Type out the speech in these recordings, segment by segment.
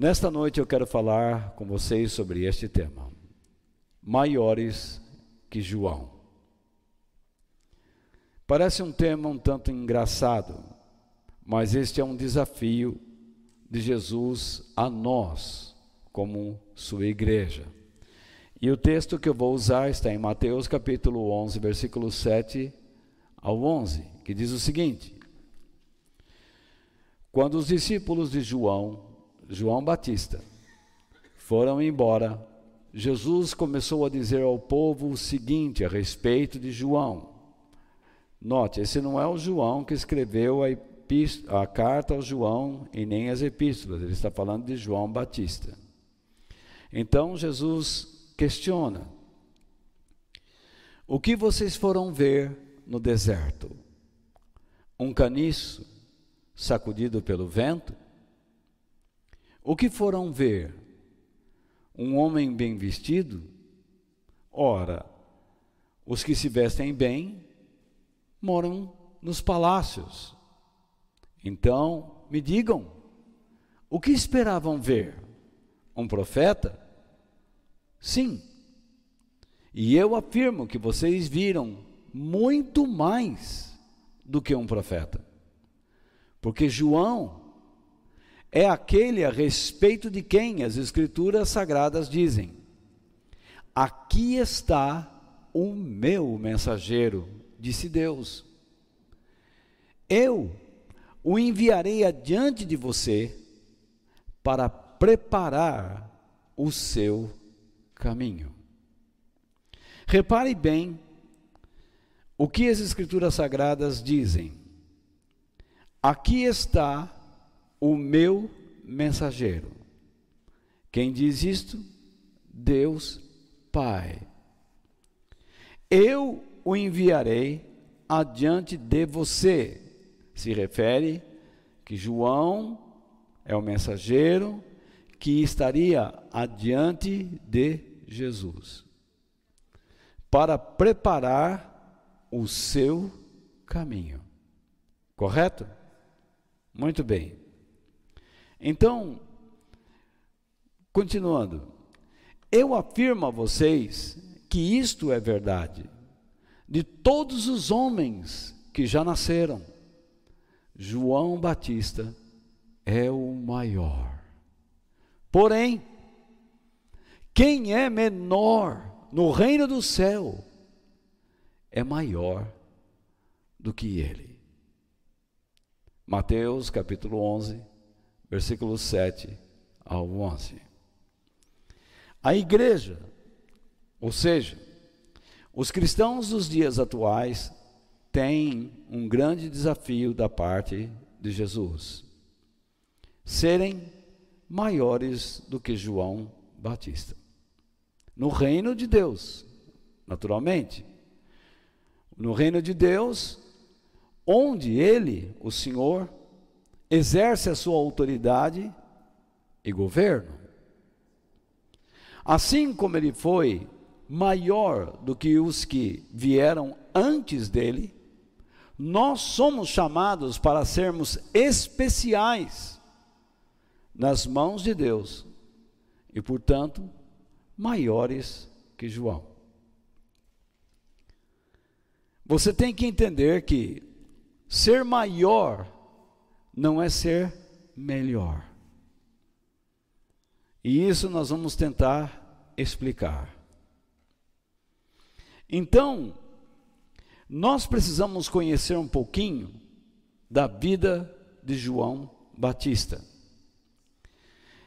Nesta noite eu quero falar com vocês sobre este tema: maiores que João. Parece um tema um tanto engraçado, mas este é um desafio de Jesus a nós, como sua igreja. E o texto que eu vou usar está em Mateus capítulo 11, versículo 7 ao 11, que diz o seguinte: Quando os discípulos de João, João Batista, foram embora, Jesus começou a dizer ao povo o seguinte a respeito de João. Note, esse não é o João que escreveu a, a carta ao João e nem as epístolas, ele está falando de João Batista. Então Jesus questiona: O que vocês foram ver no deserto? Um caniço sacudido pelo vento? O que foram ver? Um homem bem vestido? Ora, os que se vestem bem moram nos palácios. Então, me digam, o que esperavam ver? Um profeta? Sim. E eu afirmo que vocês viram muito mais do que um profeta. Porque João é aquele a respeito de quem as Escrituras Sagradas dizem: Aqui está o meu mensageiro, disse Deus. Eu o enviarei adiante de você para preparar o seu caminho. Repare bem o que as Escrituras Sagradas dizem. Aqui está o meu mensageiro. Quem diz isto? Deus Pai. Eu o enviarei adiante de você. Se refere que João é o mensageiro que estaria adiante de Jesus para preparar o seu caminho. Correto? Muito bem. Então, continuando, eu afirmo a vocês que isto é verdade de todos os homens que já nasceram. João Batista é o maior. Porém, quem é menor no reino do céu é maior do que ele. Mateus capítulo 11, versículos 7 ao 11. A igreja, ou seja, os cristãos dos dias atuais têm um grande desafio da parte de Jesus: serem maiores do que João Batista. No reino de Deus, naturalmente. No reino de Deus, onde ele, o Senhor, exerce a sua autoridade e governo. Assim como ele foi maior do que os que vieram antes dele, nós somos chamados para sermos especiais nas mãos de Deus e, portanto, maiores que João. Você tem que entender que ser maior não é ser melhor. E isso nós vamos tentar explicar. Então, nós precisamos conhecer um pouquinho da vida de João Batista.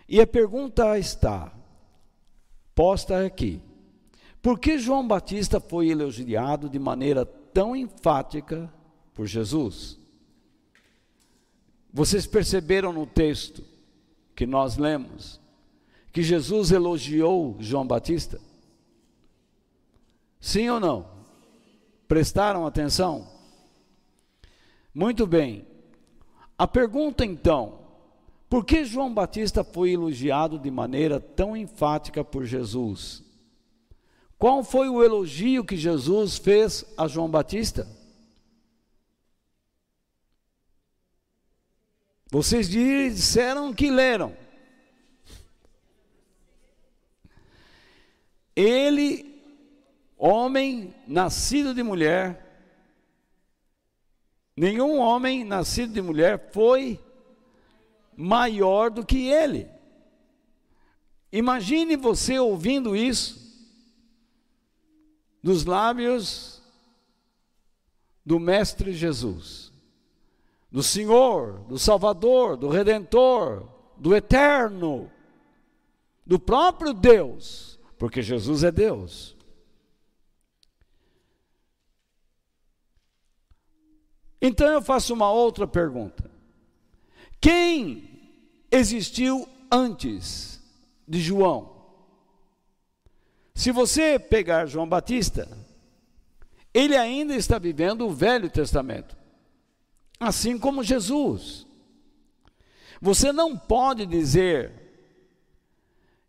E a pergunta está posta aqui: por que João Batista foi elogiado de maneira tão enfática por Jesus? Vocês perceberam no texto que nós lemos que Jesus elogiou João Batista? Sim ou não? Prestaram atenção? Muito bem. A pergunta então: por que João Batista foi elogiado de maneira tão enfática por Jesus? Qual foi o elogio que Jesus fez a João Batista? Vocês disseram que leram. Ele, homem nascido de mulher, nenhum homem nascido de mulher foi maior do que ele. Imagine você ouvindo isso dos lábios do Mestre Jesus do Senhor, do Salvador, do Redentor, do Eterno, do próprio Deus, porque Jesus é Deus. Então eu faço uma outra pergunta: quem existiu antes de João? Se você pegar João Batista, ele ainda está vivendo o Velho Testamento, assim como Jesus. Você não pode dizer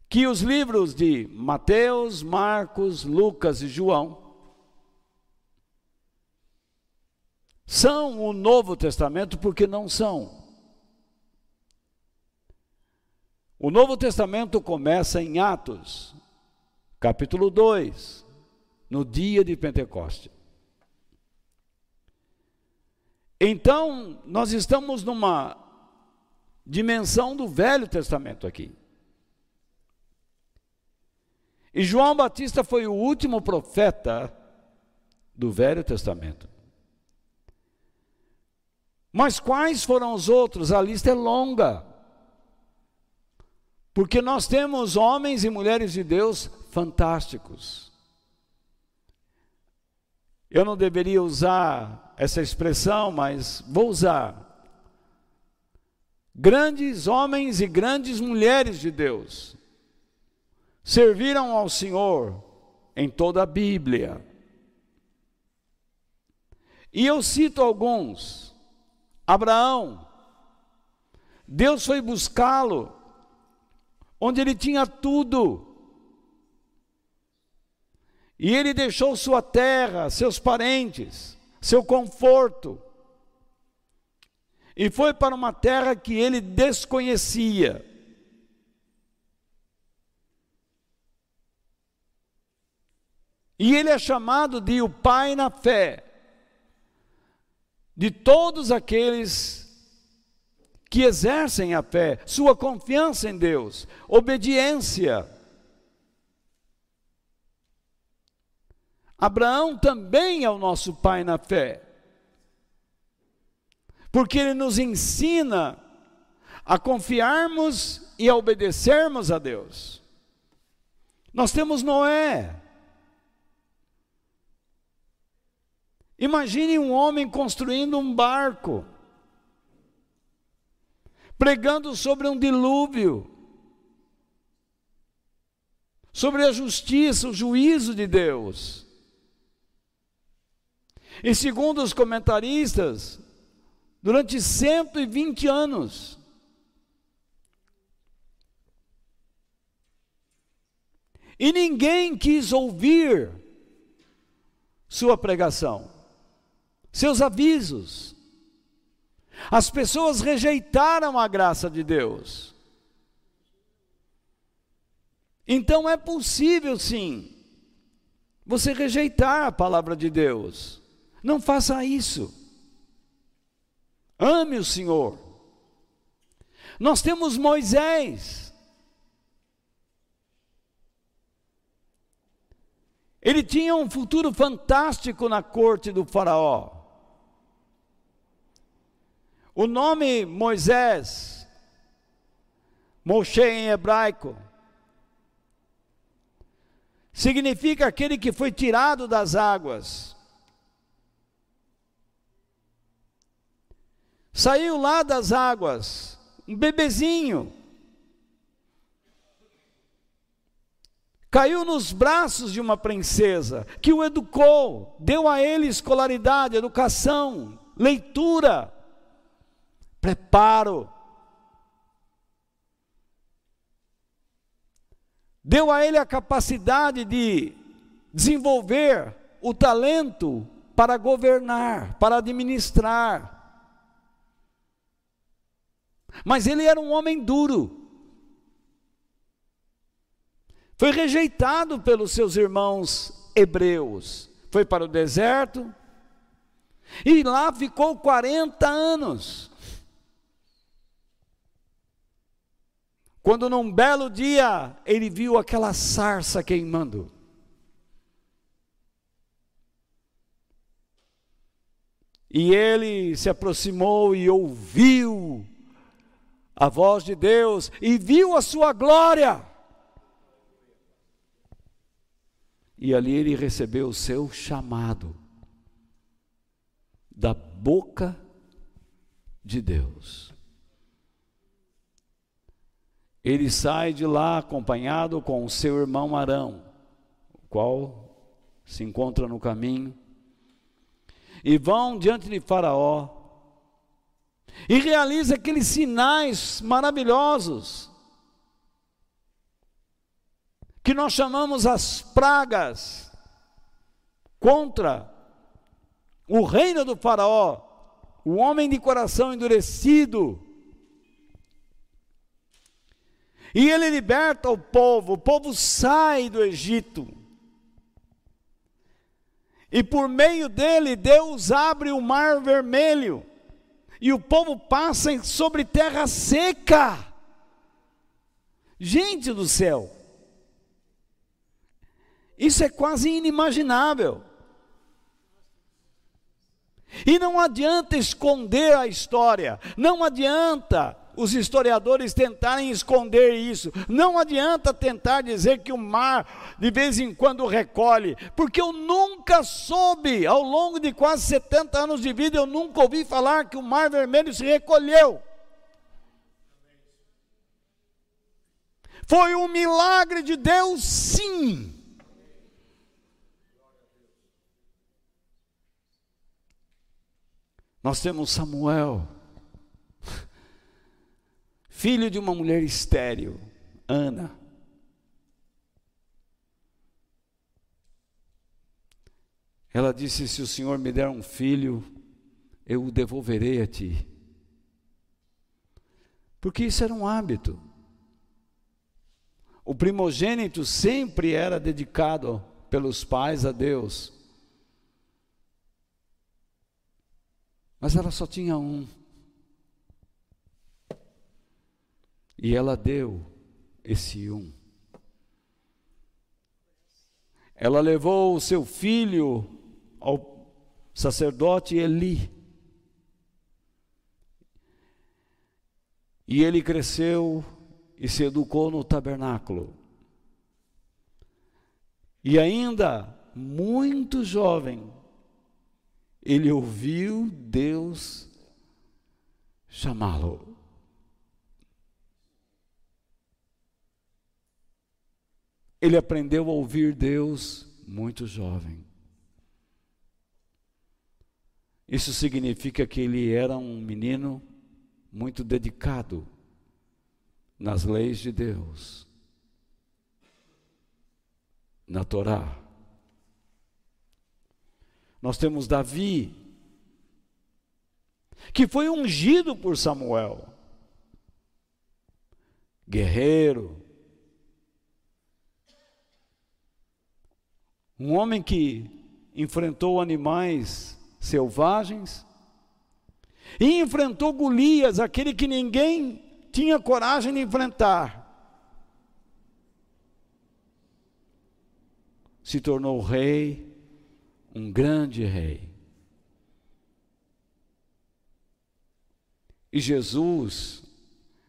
que os livros de Mateus, Marcos, Lucas e João são o Novo Testamento, porque não são. O Novo Testamento começa em Atos, capítulo 2, no dia de Pentecoste. Então, nós estamos numa dimensão do Velho Testamento aqui. E João Batista foi o último profeta do Velho Testamento. Mas quais foram os outros? A lista é longa. Porque nós temos homens e mulheres de Deus fantásticos. Eu não deveria usar essa expressão, mas vou usar. Grandes homens e grandes mulheres de Deus serviram ao Senhor em toda a Bíblia. E eu cito alguns. Abraão, Deus foi buscá-lo onde ele tinha tudo. E ele deixou sua terra, seus parentes, seu conforto, e foi para uma terra que ele desconhecia. E ele é chamado de o pai na fé de todos aqueles que exercem a fé, sua confiança em Deus, obediência. Abraão também é o nosso pai na fé, porque ele nos ensina a confiarmos e a obedecermos a Deus. Nós temos Noé. Imagine um homem construindo um barco pregando sobre um dilúvio, sobre a justiça, o juízo de Deus. E segundo os comentaristas, durante 120 anos, e ninguém quis ouvir sua pregação, seus avisos. As pessoas rejeitaram a graça de Deus. Então é possível sim você rejeitar a palavra de Deus. Não faça isso. Ame o Senhor. Nós temos Moisés. Ele tinha um futuro fantástico na corte do Faraó. O nome Moisés, Moshe em hebraico, significa aquele que foi tirado das águas. Saiu lá das águas, um bebezinho. Caiu nos braços de uma princesa que o educou, deu a ele escolaridade, educação, leitura preparo. Deu a ele a capacidade de desenvolver o talento para governar, para administrar. Mas ele era um homem duro. Foi rejeitado pelos seus irmãos hebreus. Foi para o deserto e lá ficou 40 anos. Quando num belo dia ele viu aquela sarça queimando. E ele se aproximou e ouviu a voz de Deus e viu a sua glória. E ali ele recebeu o seu chamado da boca de Deus. Ele sai de lá acompanhado com o seu irmão Arão, o qual se encontra no caminho, e vão diante de Faraó, e realiza aqueles sinais maravilhosos, que nós chamamos as pragas contra o reino do Faraó, o homem de coração endurecido. E ele liberta o povo, o povo sai do Egito. E por meio dele, Deus abre o mar vermelho. E o povo passa sobre terra seca. Gente do céu, isso é quase inimaginável. E não adianta esconder a história, não adianta os historiadores tentarem esconder isso, não adianta tentar dizer que o mar de vez em quando recolhe, porque eu nunca soube, ao longo de quase 70 anos de vida, eu nunca ouvi falar que o mar vermelho se recolheu. Foi um milagre de Deus, sim. Nós temos Samuel, filho de uma mulher estéril, Ana. Ela disse: Se o Senhor me der um filho, eu o devolverei a ti. Porque isso era um hábito. O primogênito sempre era dedicado pelos pais a Deus. Mas ela só tinha um. E ela deu esse um. Ela levou o seu filho ao sacerdote Eli. E ele cresceu e se educou no tabernáculo. E ainda muito jovem, ele ouviu Deus chamá-lo. Ele aprendeu a ouvir Deus muito jovem. Isso significa que ele era um menino muito dedicado nas leis de Deus, na Torá. Nós temos Davi, que foi ungido por Samuel, guerreiro, um homem que enfrentou animais selvagens e enfrentou Golias, aquele que ninguém tinha coragem de enfrentar. Se tornou rei, um grande rei. E Jesus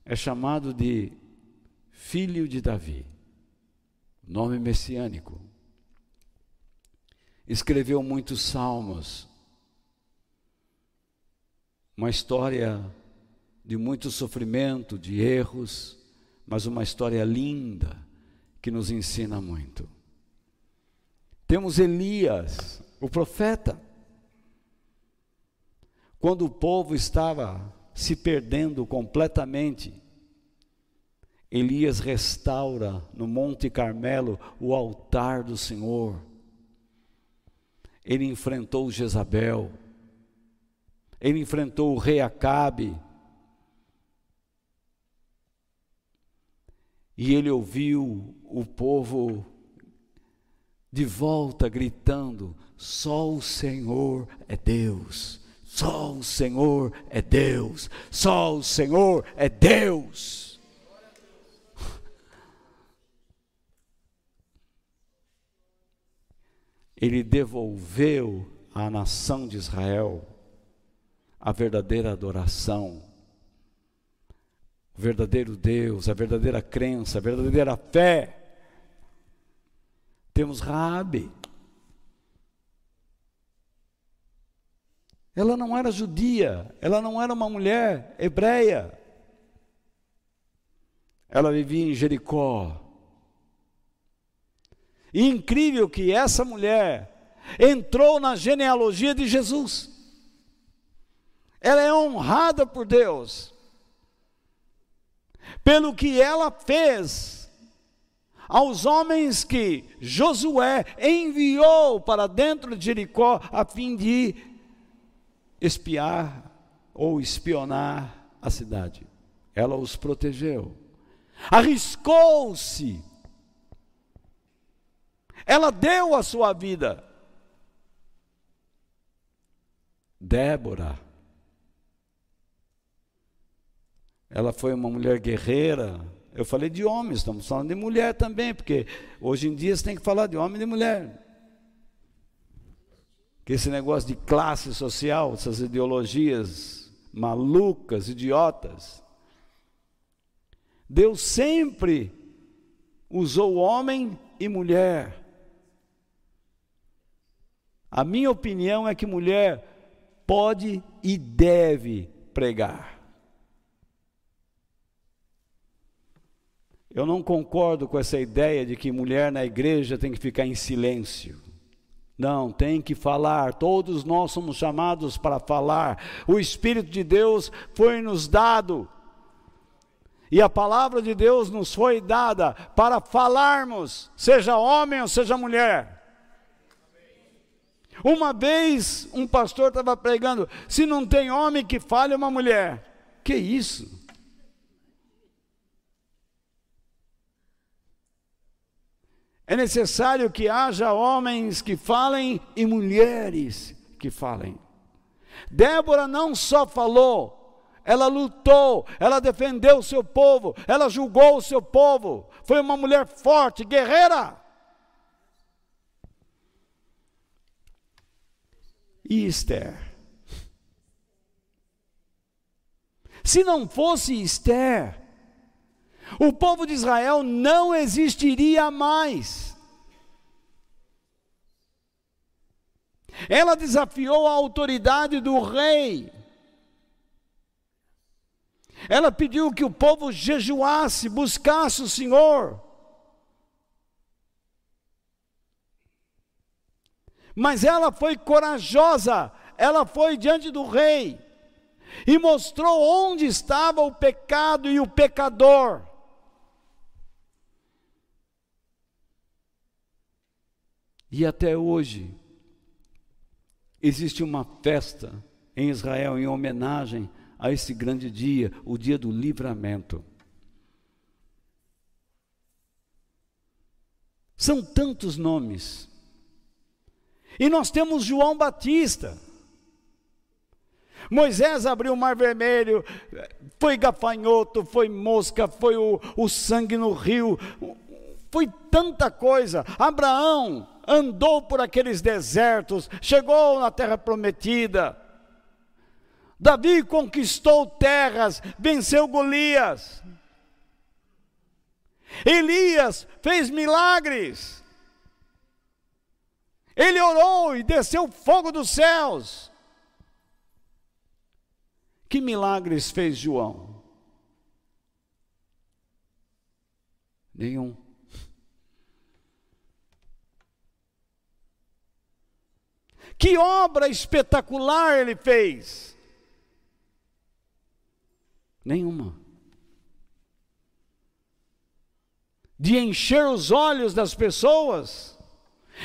é chamado de filho de Davi, nome messiânico. Escreveu muitos salmos, uma história de muito sofrimento, de erros, mas uma história linda que nos ensina muito. Temos Elias, o profeta. Quando o povo estava se perdendo completamente, Elias restaura no Monte Carmelo o altar do Senhor. Ele enfrentou Jezabel, ele enfrentou o rei Acabe, E ele ouviu o povo de volta gritando: só o Senhor é Deus, só o Senhor é Deus, só o Senhor é Deus. Ele devolveu à nação de Israel a verdadeira adoração, o verdadeiro Deus, a verdadeira crença, a verdadeira fé. Temos Raabe. Ela não era judia, ela não era uma mulher hebreia. Ela vivia em Jericó. E incrível que essa mulher entrou na genealogia de Jesus. Ela é honrada por Deus pelo que ela fez aos homens que Josué enviou para dentro de Jericó a fim de espiar ou espionar a cidade. Ela os protegeu, arriscou-se, ela deu a sua vida. Débora, ela foi uma mulher guerreira. Eu falei de homens, estamos falando de mulher também, porque hoje em dia você tem que falar de homem e de mulher. Que esse negócio de classe social, essas ideologias malucas, idiotas. Deus sempre usou homem e mulher. A minha opinião é que mulher pode e deve pregar. Eu não concordo com essa ideia de que mulher na igreja tem que ficar em silêncio. Não, tem que falar. Todos nós somos chamados para falar. O Espírito de Deus foi nos dado. E a palavra de Deus nos foi dada para falarmos, seja homem ou seja mulher. Uma vez um pastor estava pregando: se não tem homem que fale, uma mulher. Que isso? É necessário que haja homens que falem e mulheres que falem. Débora não só falou, ela lutou, ela defendeu o seu povo, ela julgou o seu povo. Foi uma mulher forte, guerreira. E Esther? Se não fosse Esther, o povo de Israel não existiria mais. Ela desafiou a autoridade do rei. Ela pediu que o povo jejuasse, buscasse o Senhor. Mas ela foi corajosa, ela foi diante do rei e mostrou onde estava o pecado e o pecador. E até hoje, existe uma festa em Israel em homenagem a esse grande dia, o dia do livramento. São tantos nomes. E nós temos João Batista. Moisés abriu o mar vermelho, foi gafanhoto, foi mosca, foi o, o sangue no rio, foi tanta coisa. Abraão andou por aqueles desertos, chegou na terra prometida. Davi conquistou terras, venceu Golias. Elias fez milagres. Ele orou e desceu fogo dos céus. Que milagres fez João? Nenhum. Que obra espetacular ele fez? Nenhuma. De encher os olhos das pessoas,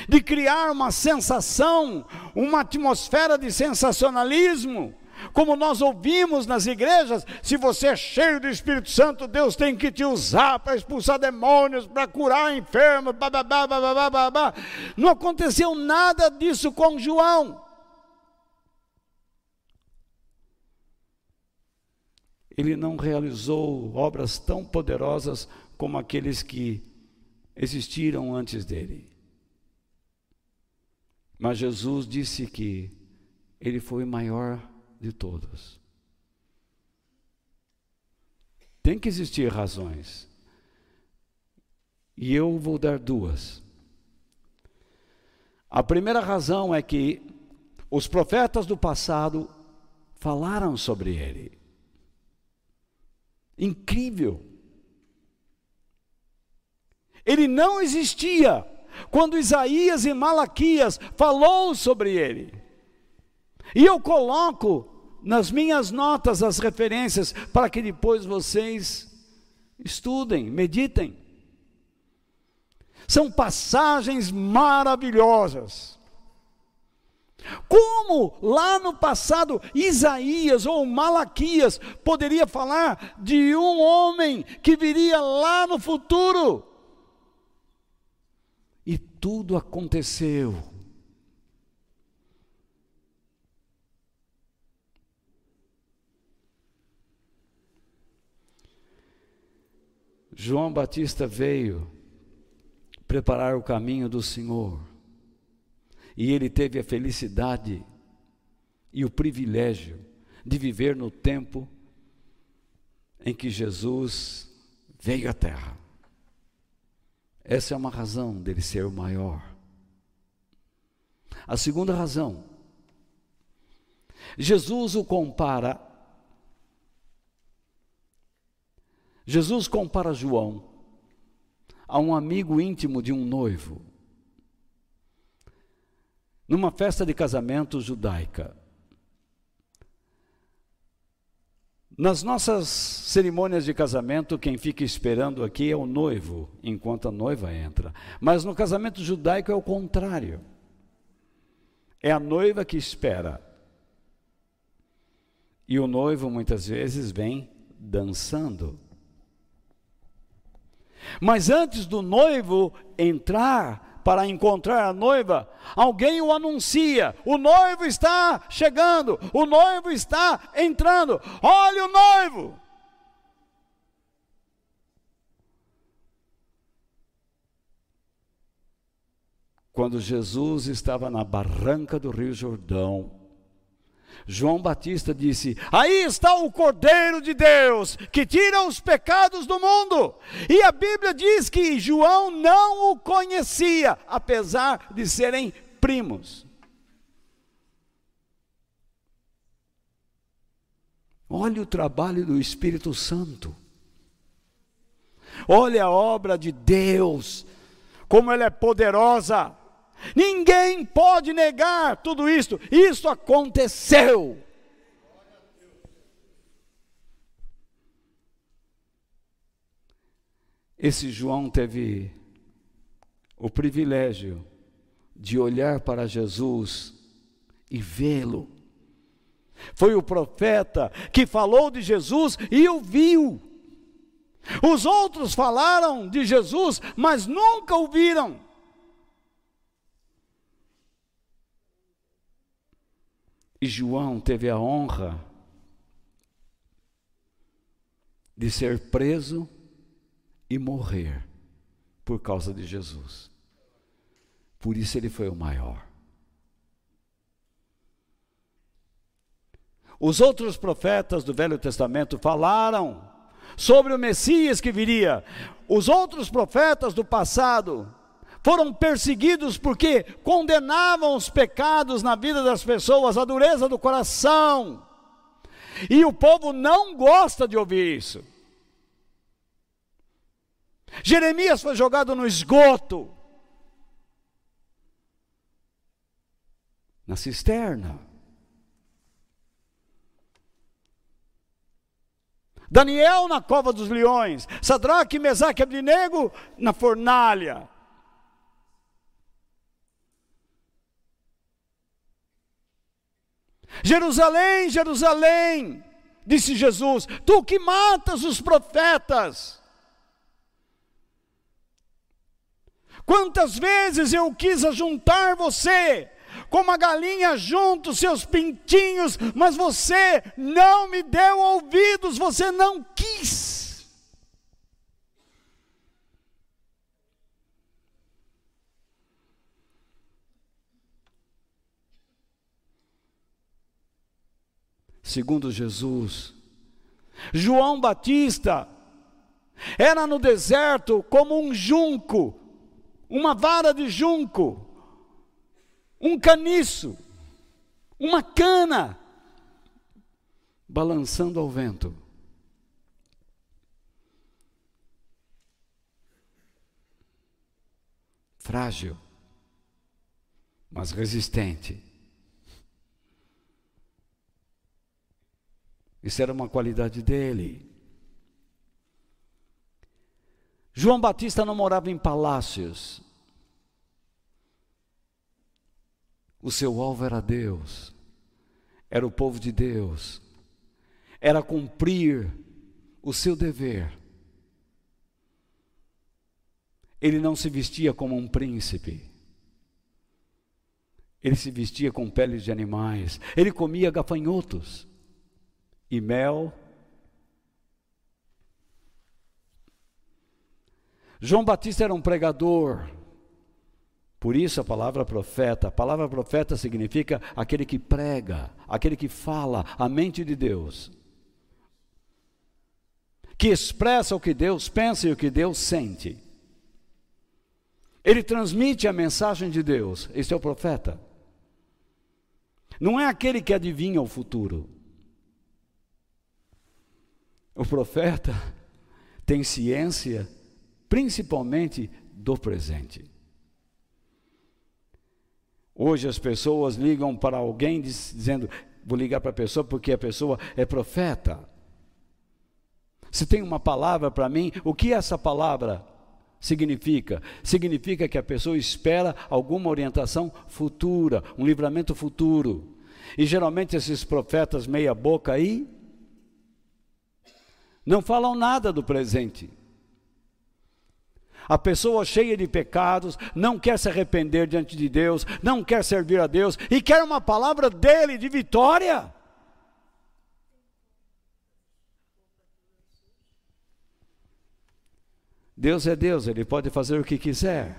de criar uma sensação, uma atmosfera de sensacionalismo, como nós ouvimos nas igrejas, se você é cheio do Espírito Santo, Deus tem que te usar para expulsar demônios, para curar enfermos, bababá, bababá, babá. Não aconteceu nada disso com João. Ele não realizou obras tão poderosas como aqueles que existiram antes dele. Mas Jesus disse que ele foi o maior de todos. Tem que existir razões. E eu vou dar duas. A primeira razão é que os profetas do passado falaram sobre ele. Incrível. Ele não existia quando Isaías e Malaquias falou sobre ele. E eu coloco nas minhas notas as referências para que depois vocês estudem, meditem. São passagens maravilhosas. Como lá no passado Isaías ou Malaquias poderia falar de um homem que viria lá no futuro? Tudo aconteceu João Batista veio preparar o caminho do Senhor. E ele teve a felicidade e o privilégio de viver no tempo em que Jesus veio à terra. Essa é uma razão dele ser o maior. A segunda razão, Jesus o compara Jesus compara João a um amigo íntimo de um noivo. Numa festa de casamento judaica. Nas nossas cerimônias de casamento, quem fica esperando aqui é o noivo, enquanto a noiva entra. Mas no casamento judaico é o contrário. É a noiva que espera. E o noivo muitas vezes vem dançando. Mas antes do noivo entrar para encontrar a noiva, alguém o anuncia: o noivo está chegando, o noivo está entrando, olha o noivo. Quando Jesus estava na barranca do Rio Jordão, João Batista disse: Aí está o Cordeiro de Deus que tira os pecados do mundo. E a Bíblia diz que João não o conhecia, apesar de serem primos. Olhe o trabalho do Espírito Santo. Olha a obra de Deus, como ela é poderosa. Ninguém pode negar tudo isso. Isso aconteceu. Esse João teve o privilégio de olhar para Jesus e vê-lo. Foi o profeta que falou de Jesus e o viu. Os outros falaram de Jesus, mas nunca o viram. João teve a honra de ser preso e morrer por causa de Jesus. Por isso ele foi o maior. Os outros profetas do Velho Testamento falaram sobre o Messias que viria. Os outros profetas do passado foram perseguidos porque condenavam os pecados na vida das pessoas, a dureza do coração. E o povo não gosta de ouvir isso. Jeremias foi jogado no esgoto, na cisterna. Daniel na cova dos leões, Sadraque, Mesaque e Abdinego na fornalha. Jerusalém, Jerusalém, disse Jesus, tu que matas os profetas. Quantas vezes eu quis ajuntar você, como a galinha junta os seus pintinhos, mas você não me deu ouvidos, você não quis. Segundo Jesus. João Batista era no deserto como um junco, uma vara de junco, um caniço, uma cana, balançando ao vento. Frágil, mas resistente. Isso era uma qualidade dele. João Batista não morava em palácios. O seu alvo era Deus, era o povo de Deus, era cumprir o seu dever. Ele não se vestia como um príncipe. Ele se vestia com peles de animais. Ele comia gafanhotos e mel. João Batista era um pregador, por isso a palavra profeta. A palavra profeta significa aquele que prega, aquele que fala a mente de Deus, que expressa o que Deus pensa e o que Deus sente. Ele transmite a mensagem de Deus. Esse é o profeta. Não é aquele que adivinha o futuro. O profeta tem ciência principalmente do presente. Hoje as pessoas ligam para alguém dizendo: vou ligar para a pessoa porque a pessoa é profeta. Se tem uma palavra para mim, o que essa palavra significa? Significa que a pessoa espera alguma orientação futura, um livramento futuro. E geralmente esses profetas meia-boca aí não falam nada do presente. A pessoa cheia de pecados, não quer se arrepender diante de Deus, não quer servir a Deus e quer uma palavra dele de vitória. Deus é Deus, ele pode fazer o que quiser,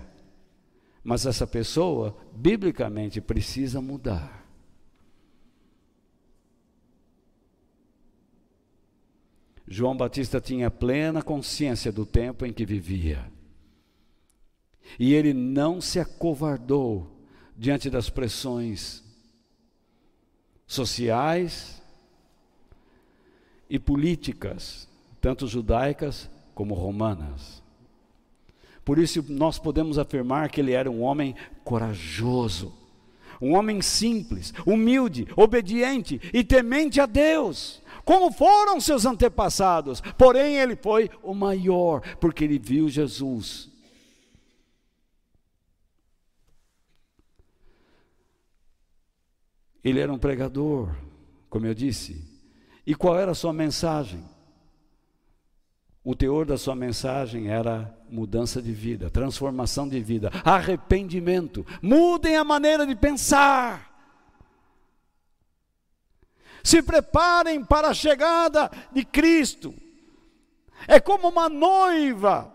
mas essa pessoa, biblicamente, precisa mudar. João Batista tinha plena consciência do tempo em que vivia. E ele não se acovardou diante das pressões sociais e políticas, tanto judaicas como romanas. Por isso nós podemos afirmar que ele era um homem corajoso, um homem simples, humilde, obediente e temente a Deus como foram seus antepassados, porém ele foi o maior, porque ele viu Jesus. Ele era um pregador, como eu disse. E qual era a sua mensagem? O teor da sua mensagem era mudança de vida, transformação de vida, arrependimento. Mudem a maneira de pensar. Se preparem para a chegada de Cristo. É como uma noiva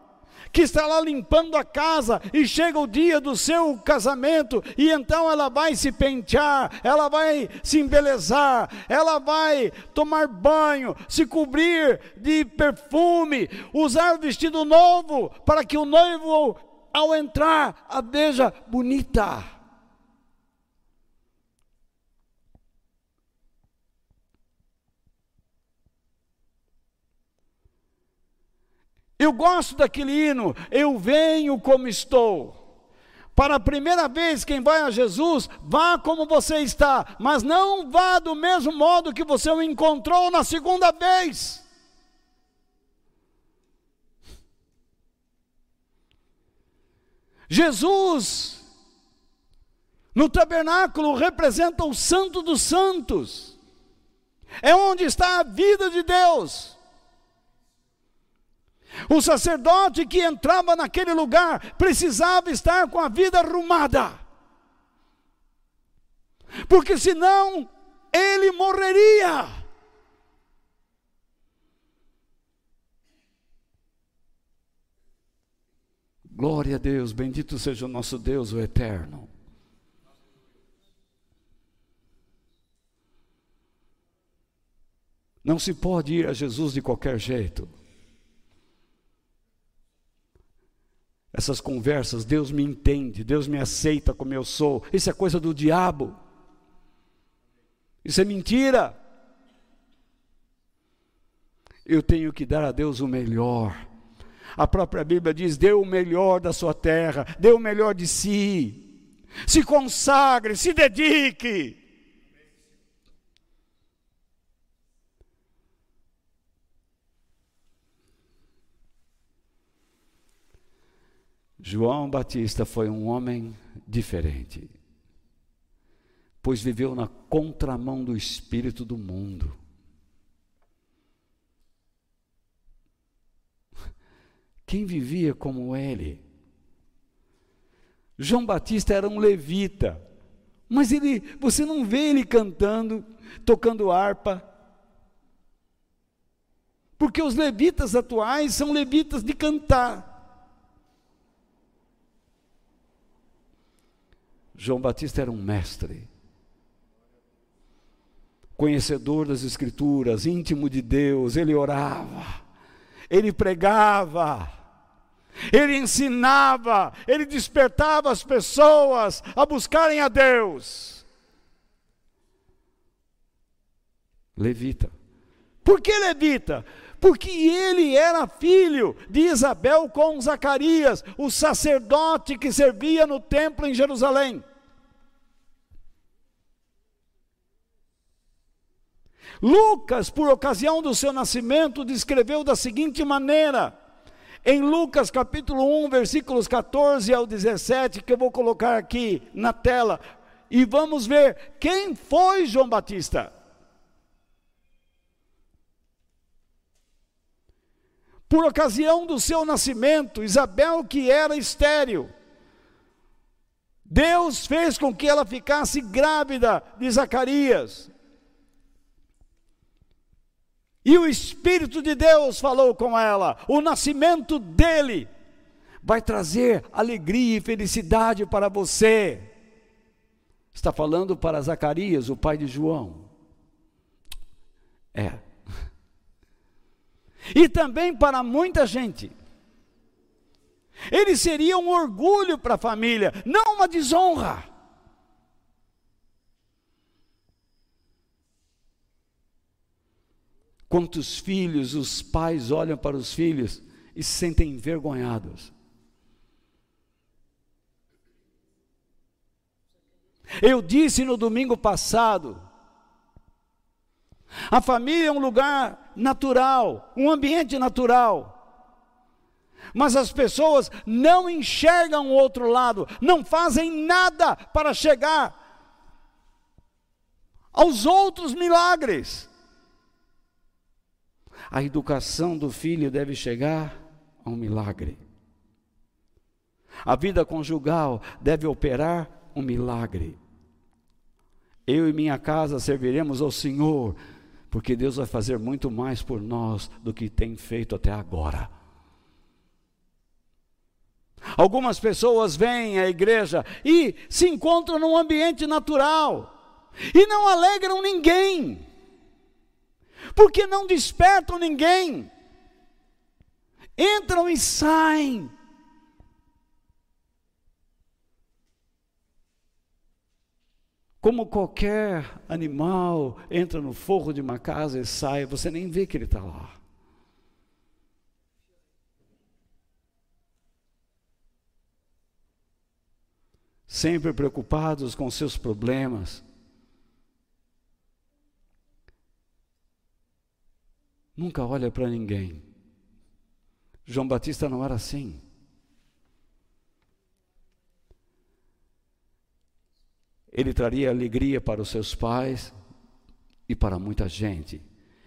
que está lá limpando a casa e chega o dia do seu casamento e então ela vai se pentear, ela vai se embelezar, ela vai tomar banho, se cobrir de perfume, usar vestido novo para que o noivo ao entrar a veja bonita. Eu gosto daquele hino, eu venho como estou. Para a primeira vez, quem vai a Jesus, vá como você está, mas não vá do mesmo modo que você o encontrou na segunda vez. Jesus No tabernáculo representa o Santo dos Santos. É onde está a vida de Deus. O sacerdote que entrava naquele lugar precisava estar com a vida arrumada. Porque senão ele morreria. Glória a Deus, bendito seja o nosso Deus, o eterno. Não se pode ir a Jesus de qualquer jeito. Essas conversas, Deus me entende, Deus me aceita como eu sou, isso é coisa do diabo. Isso é mentira. Eu tenho que dar a Deus o melhor. A própria Bíblia diz: dê o melhor da sua terra, dê o melhor de si, se consagre, se dedique. João Batista foi um homem diferente, pois viveu na contramão do espírito do mundo. Quem vivia como ele? João Batista era um levita, mas ele, você não vê ele cantando, tocando harpa. Porque os levitas atuais são levitas de cantar. João Batista era um mestre, conhecedor das Escrituras, íntimo de Deus, ele orava ele pregava, ele ensinava, ele despertava as pessoas a buscarem a Deus. Levita. Por que levita? Porque ele era filho de Isabel com Zacarias, o sacerdote que servia no templo em Jerusalém. Lucas, por ocasião do seu nascimento, descreveu da seguinte maneira, em Lucas capítulo 1, versículos 14 ao 17, que eu vou colocar aqui na tela, e vamos ver quem foi João Batista. Por ocasião do seu nascimento, Isabel, que era estéril, Deus fez com que ela ficasse grávida de Zacarias. E o Espírito de Deus falou com ela. O nascimento dele vai trazer alegria e felicidade para você. Está falando para Zacarias, o pai de João. É. E também para muita gente. Ele seria um orgulho para a família, não uma desonra. Quantos filhos os pais olham para os filhos e se sentem envergonhados. Eu disse no domingo passado, a família é um lugar natural, um ambiente natural. Mas as pessoas não enxergam o outro lado, não fazem nada para chegar aos outros milagres a educação do filho deve chegar a um milagre. A vida conjugal deve operar um milagre. Eu e minha casa serviremos ao Senhor, porque Deus vai fazer muito mais por nós do que tem feito até agora. Algumas pessoas vêm à igreja e se encontram num ambiente natural e não alegram ninguém porque não despertam ninguém. Entram e saem. Como qualquer animal entra no forro de uma casa e sai, você nem vê que ele está lá. Sempre preocupados com seus problemas, nunca olha para ninguém. João Batista não era assim. Ele traria alegria para os seus pais e para muita gente.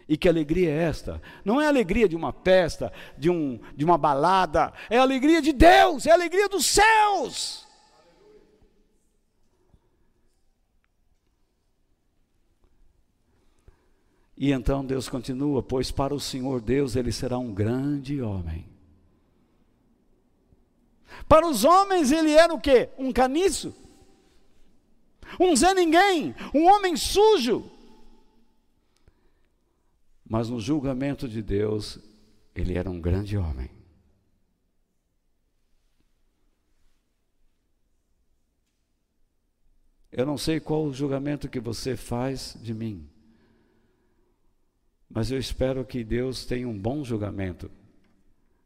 E que alegria é esta? Não é a alegria de uma festa, de, um, de uma balada, é a alegria de Deus, é a alegria dos céus. E então Deus continua: Pois para o Senhor Deus ele será um grande homem. Para os homens ele era o quê? Um caniço um Zé Ninguém, um homem sujo. Mas no julgamento de Deus, ele era um grande homem. Eu não sei qual o julgamento que você faz de mim, mas eu espero que Deus tenha um bom julgamento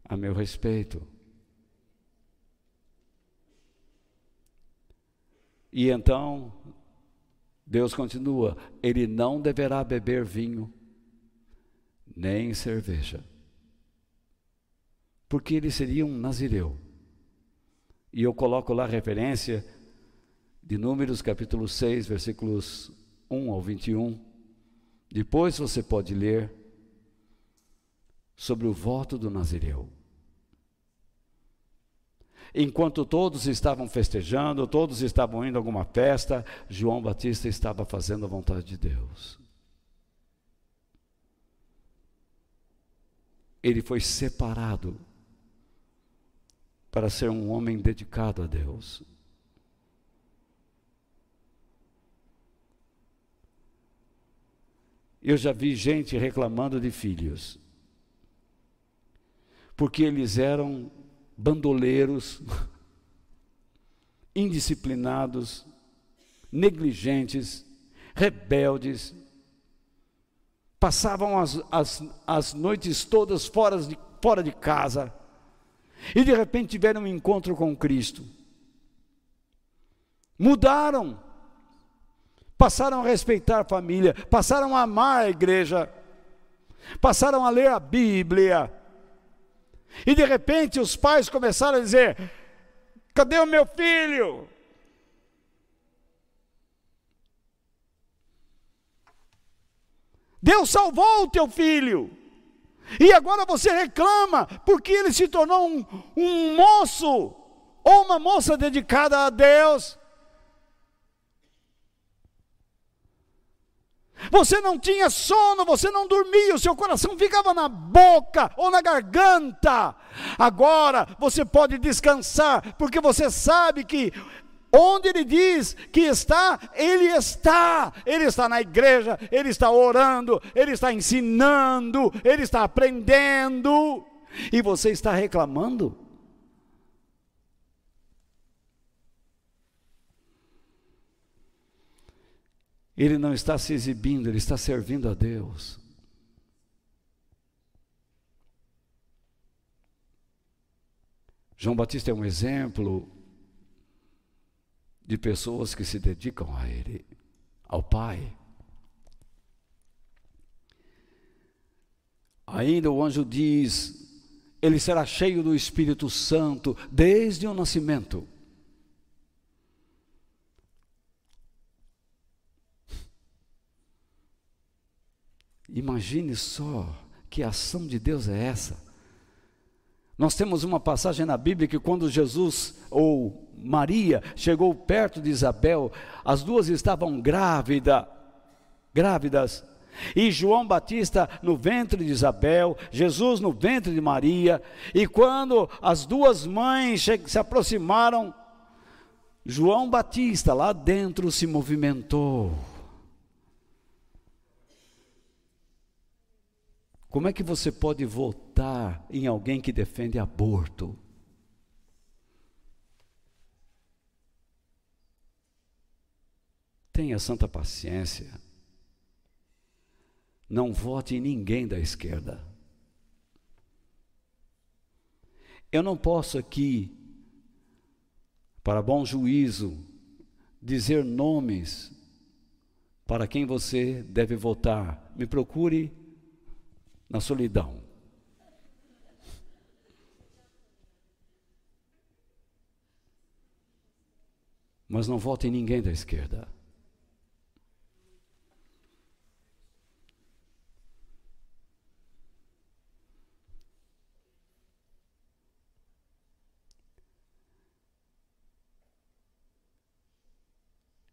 a meu respeito. E então, Deus continua: ele não deverá beber vinho, nem cerveja, porque ele seria um nazireu. E eu coloco lá a referência de Números capítulo 6, versículos 1 ao 21. Depois você pode ler sobre o voto do nazireu. Enquanto todos estavam festejando, todos estavam indo a alguma festa, João Batista estava fazendo a vontade de Deus. Ele foi separado para ser um homem dedicado a Deus. Eu já vi gente reclamando de filhos, porque eles eram bandoleiros, indisciplinados, negligentes, rebeldes, passavam as, as, as noites todas fora de, fora de casa, e de repente tiveram um encontro com Cristo. Mudaram, passaram a respeitar a família, passaram a amar a igreja, passaram a ler a Bíblia, e de repente os pais começaram a dizer: cadê o meu filho? Deus salvou o teu filho. E agora você reclama porque ele se tornou um, um moço ou uma moça dedicada a Deus. Você não tinha sono, você não dormia, o seu coração ficava na boca ou na garganta. Agora você pode descansar, porque você sabe que onde ele diz que está, ele está. Ele está na igreja, ele está orando, ele está ensinando, ele está aprendendo. E você está reclamando? Ele não está se exibindo, ele está servindo a Deus. João Batista é um exemplo de pessoas que se dedicam a Ele, ao Pai. Ainda o anjo diz: Ele será cheio do Espírito Santo desde o nascimento. Imagine só que ação de Deus é essa. Nós temos uma passagem na Bíblia que quando Jesus ou Maria chegou perto de Isabel, as duas estavam grávida, grávidas. E João Batista no ventre de Isabel, Jesus no ventre de Maria, e quando as duas mães se aproximaram, João Batista lá dentro se movimentou. Como é que você pode votar em alguém que defende aborto? Tenha santa paciência. Não vote em ninguém da esquerda. Eu não posso aqui, para bom juízo, dizer nomes para quem você deve votar. Me procure na solidão. Mas não vote em ninguém da esquerda.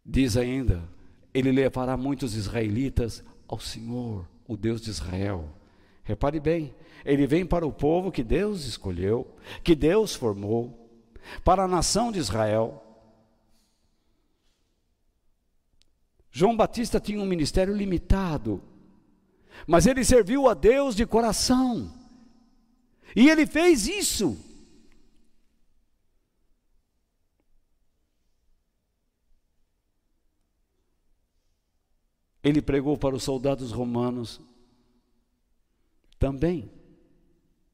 Diz ainda: Ele levará muitos israelitas ao Senhor, o Deus de Israel. Repare bem, ele vem para o povo que Deus escolheu, que Deus formou, para a nação de Israel. João Batista tinha um ministério limitado, mas ele serviu a Deus de coração. E ele fez isso. Ele pregou para os soldados romanos também,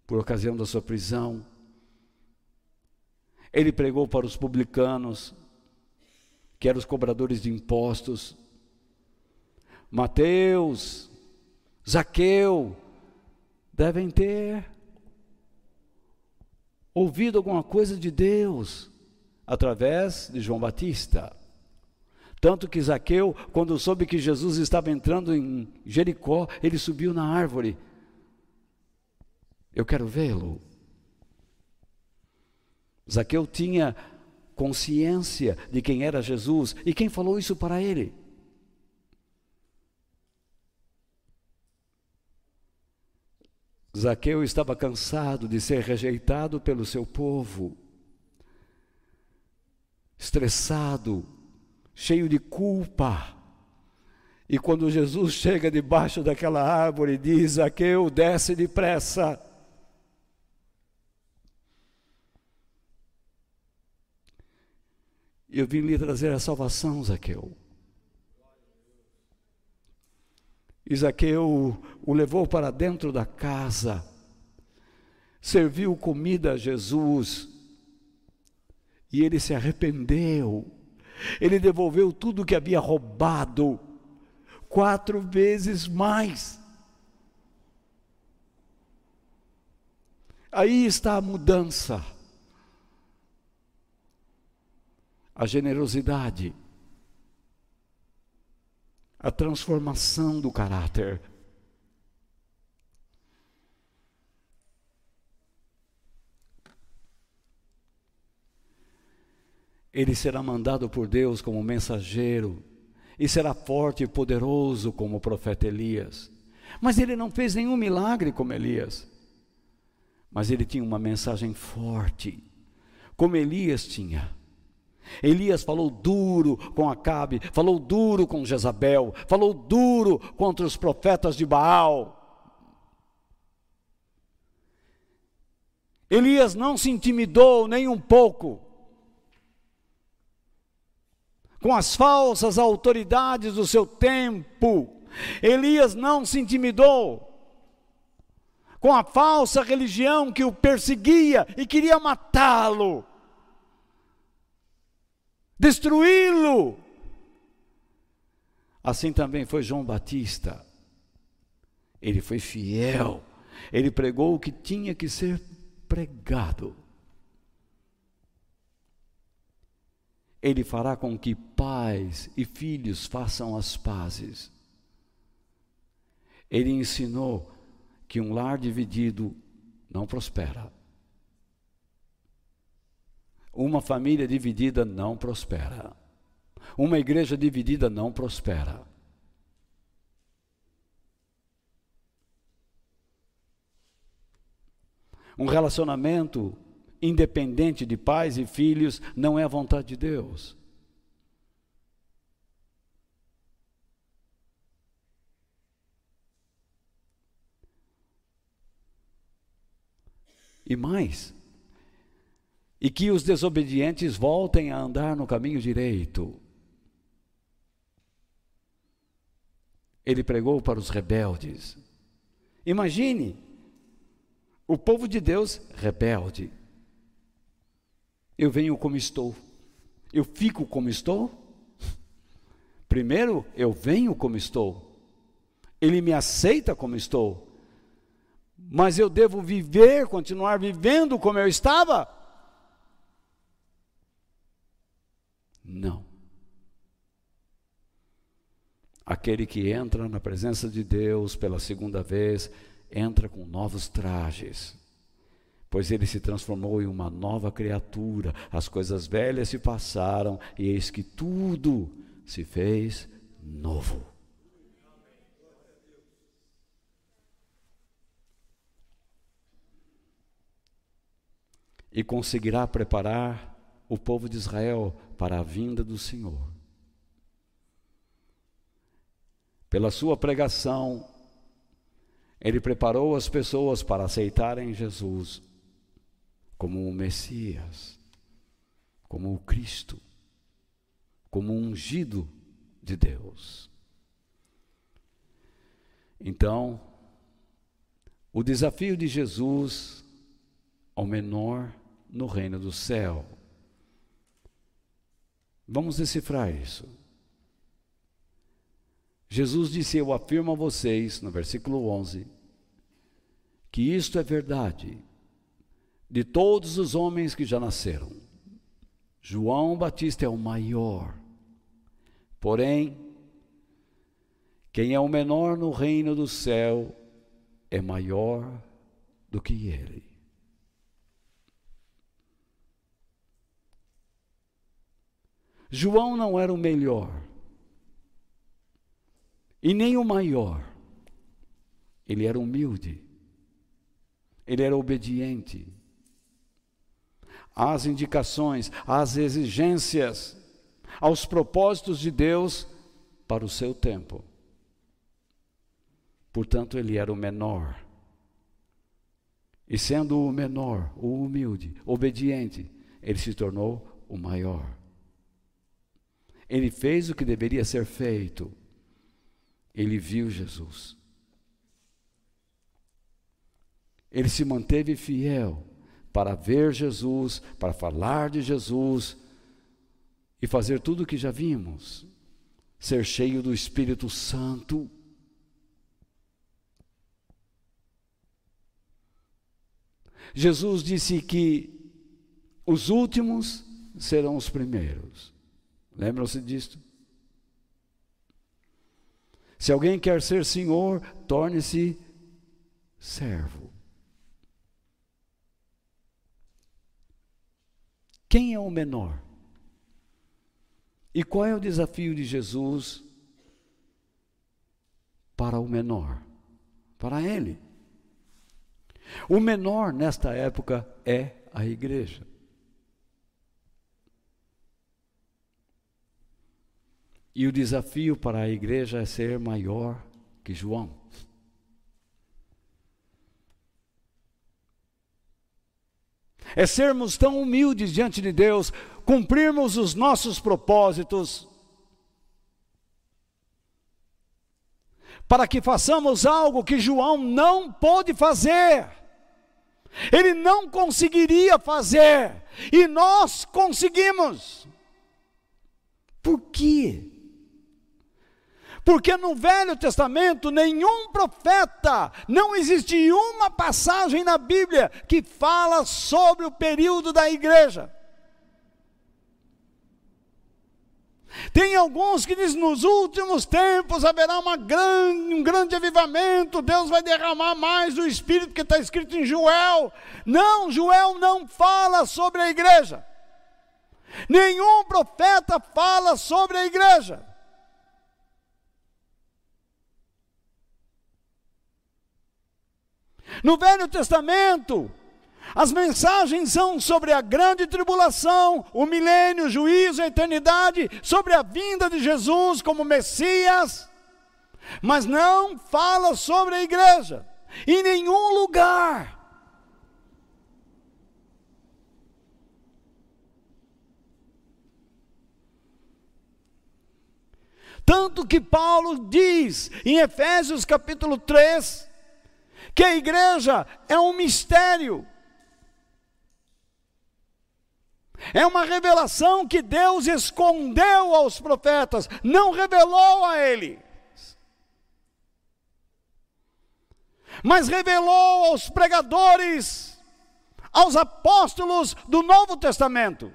por ocasião da sua prisão. Ele pregou para os publicanos, que eram os cobradores de impostos. Mateus, Zaqueu, devem ter ouvido alguma coisa de Deus através de João Batista. Tanto que Zaqueu, quando soube que Jesus estava entrando em Jericó, ele subiu na árvore. Eu quero vê-lo. Zaqueu tinha consciência de quem era Jesus e quem falou isso para ele. Zaqueu estava cansado de ser rejeitado pelo seu povo, estressado, cheio de culpa. E quando Jesus chega debaixo daquela árvore e diz: Zaqueu, desce depressa. Eu vim lhe trazer a salvação, Zaqueu. E Zaqueu o levou para dentro da casa, serviu comida a Jesus, e ele se arrependeu ele devolveu tudo que havia roubado, quatro vezes mais. Aí está a mudança, a generosidade, a transformação do caráter. Ele será mandado por Deus como mensageiro e será forte e poderoso como o profeta Elias. Mas ele não fez nenhum milagre como Elias. Mas ele tinha uma mensagem forte, como Elias tinha. Elias falou duro com Acabe, falou duro com Jezabel, falou duro contra os profetas de Baal. Elias não se intimidou nem um pouco com as falsas autoridades do seu tempo. Elias não se intimidou com a falsa religião que o perseguia e queria matá-lo, destruí-lo. Assim também foi João Batista. Ele foi fiel, ele pregou o que tinha que ser pregado. Ele fará com que pais e filhos façam as pazes. Ele ensinou que um lar dividido não prospera. Uma família dividida não prospera. Uma igreja dividida não prospera. Um relacionamento independente de pais e filhos, não é a vontade de Deus. E mais, e que os desobedientes voltem a andar no caminho direito. Ele pregou para os rebeldes. Imagine o povo de Deus rebelde. Eu venho como estou. Eu fico como estou? Primeiro, eu venho como estou. Ele me aceita como estou. Mas eu devo viver, continuar vivendo como eu estava? Não. Aquele que entra na presença de Deus pela segunda vez, entra com novos trajes, pois ele se transformou em uma nova criatura, as coisas velhas se passaram e eis que tudo se fez novo. E conseguirá preparar o povo de Israel para a vinda do Senhor. Pela sua pregação, ele preparou as pessoas para aceitarem Jesus como o Messias, como o Cristo, como o ungido de Deus. Então, o desafio de Jesus ao menor no reino do céu. Vamos decifrar isso. Jesus disse: Eu afirmo a vocês, no versículo 11, que isto é verdade de todos os homens que já nasceram. João Batista é o maior. Porém, quem é o menor no reino do céu é maior do que ele. João não era o melhor e nem o maior. Ele era humilde, ele era obediente às indicações, às exigências, aos propósitos de Deus para o seu tempo. Portanto, ele era o menor. E sendo o menor, o humilde, obediente, ele se tornou o maior. Ele fez o que deveria ser feito ele viu Jesus. Ele se manteve fiel para ver Jesus, para falar de Jesus e fazer tudo o que já vimos. Ser cheio do Espírito Santo. Jesus disse que os últimos serão os primeiros. Lembram-se disto? Se alguém quer ser senhor, torne-se servo. Quem é o menor? E qual é o desafio de Jesus para o menor? Para ele. O menor nesta época é a igreja. E o desafio para a igreja é ser maior que João. É sermos tão humildes diante de Deus, cumprirmos os nossos propósitos, para que façamos algo que João não pôde fazer. Ele não conseguiria fazer, e nós conseguimos. Por quê? Porque no Velho Testamento, nenhum profeta, não existe uma passagem na Bíblia que fala sobre o período da igreja. Tem alguns que dizem nos últimos tempos haverá grande, um grande avivamento, Deus vai derramar mais do Espírito que está escrito em Joel. Não, Joel não fala sobre a igreja. Nenhum profeta fala sobre a igreja. No Velho Testamento, as mensagens são sobre a grande tribulação, o milênio, o juízo, a eternidade, sobre a vinda de Jesus como Messias, mas não fala sobre a igreja, em nenhum lugar. Tanto que Paulo diz em Efésios capítulo 3, que a igreja é um mistério. É uma revelação que Deus escondeu aos profetas, não revelou a eles. Mas revelou aos pregadores, aos apóstolos do Novo Testamento.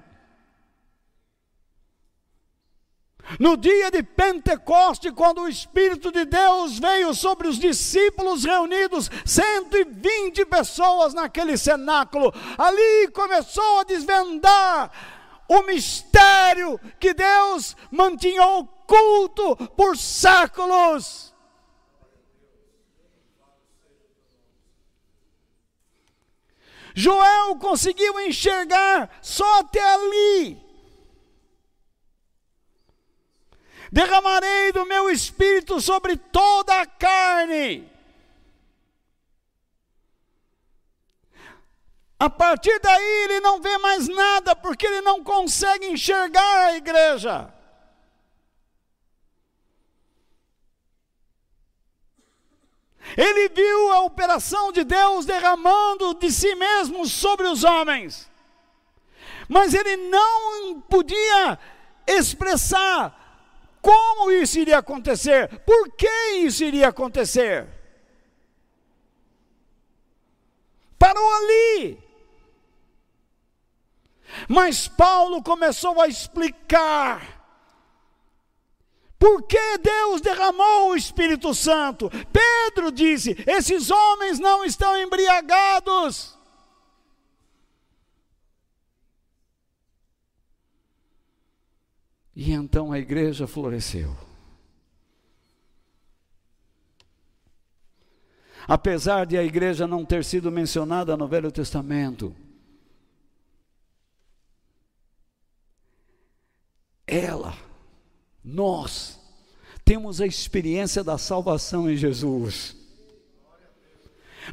No dia de Pentecoste, quando o Espírito de Deus veio sobre os discípulos reunidos, 120 pessoas naquele cenáculo, ali começou a desvendar o mistério que Deus mantinha oculto por séculos. Joel conseguiu enxergar só até ali. Derramarei do meu espírito sobre toda a carne. A partir daí ele não vê mais nada, porque ele não consegue enxergar a igreja. Ele viu a operação de Deus derramando de si mesmo sobre os homens, mas ele não podia expressar como isso iria acontecer? Por que isso iria acontecer? Parou ali. Mas Paulo começou a explicar por que Deus derramou o Espírito Santo. Pedro disse: esses homens não estão embriagados. E então a igreja floresceu. Apesar de a igreja não ter sido mencionada no Velho Testamento, ela, nós, temos a experiência da salvação em Jesus.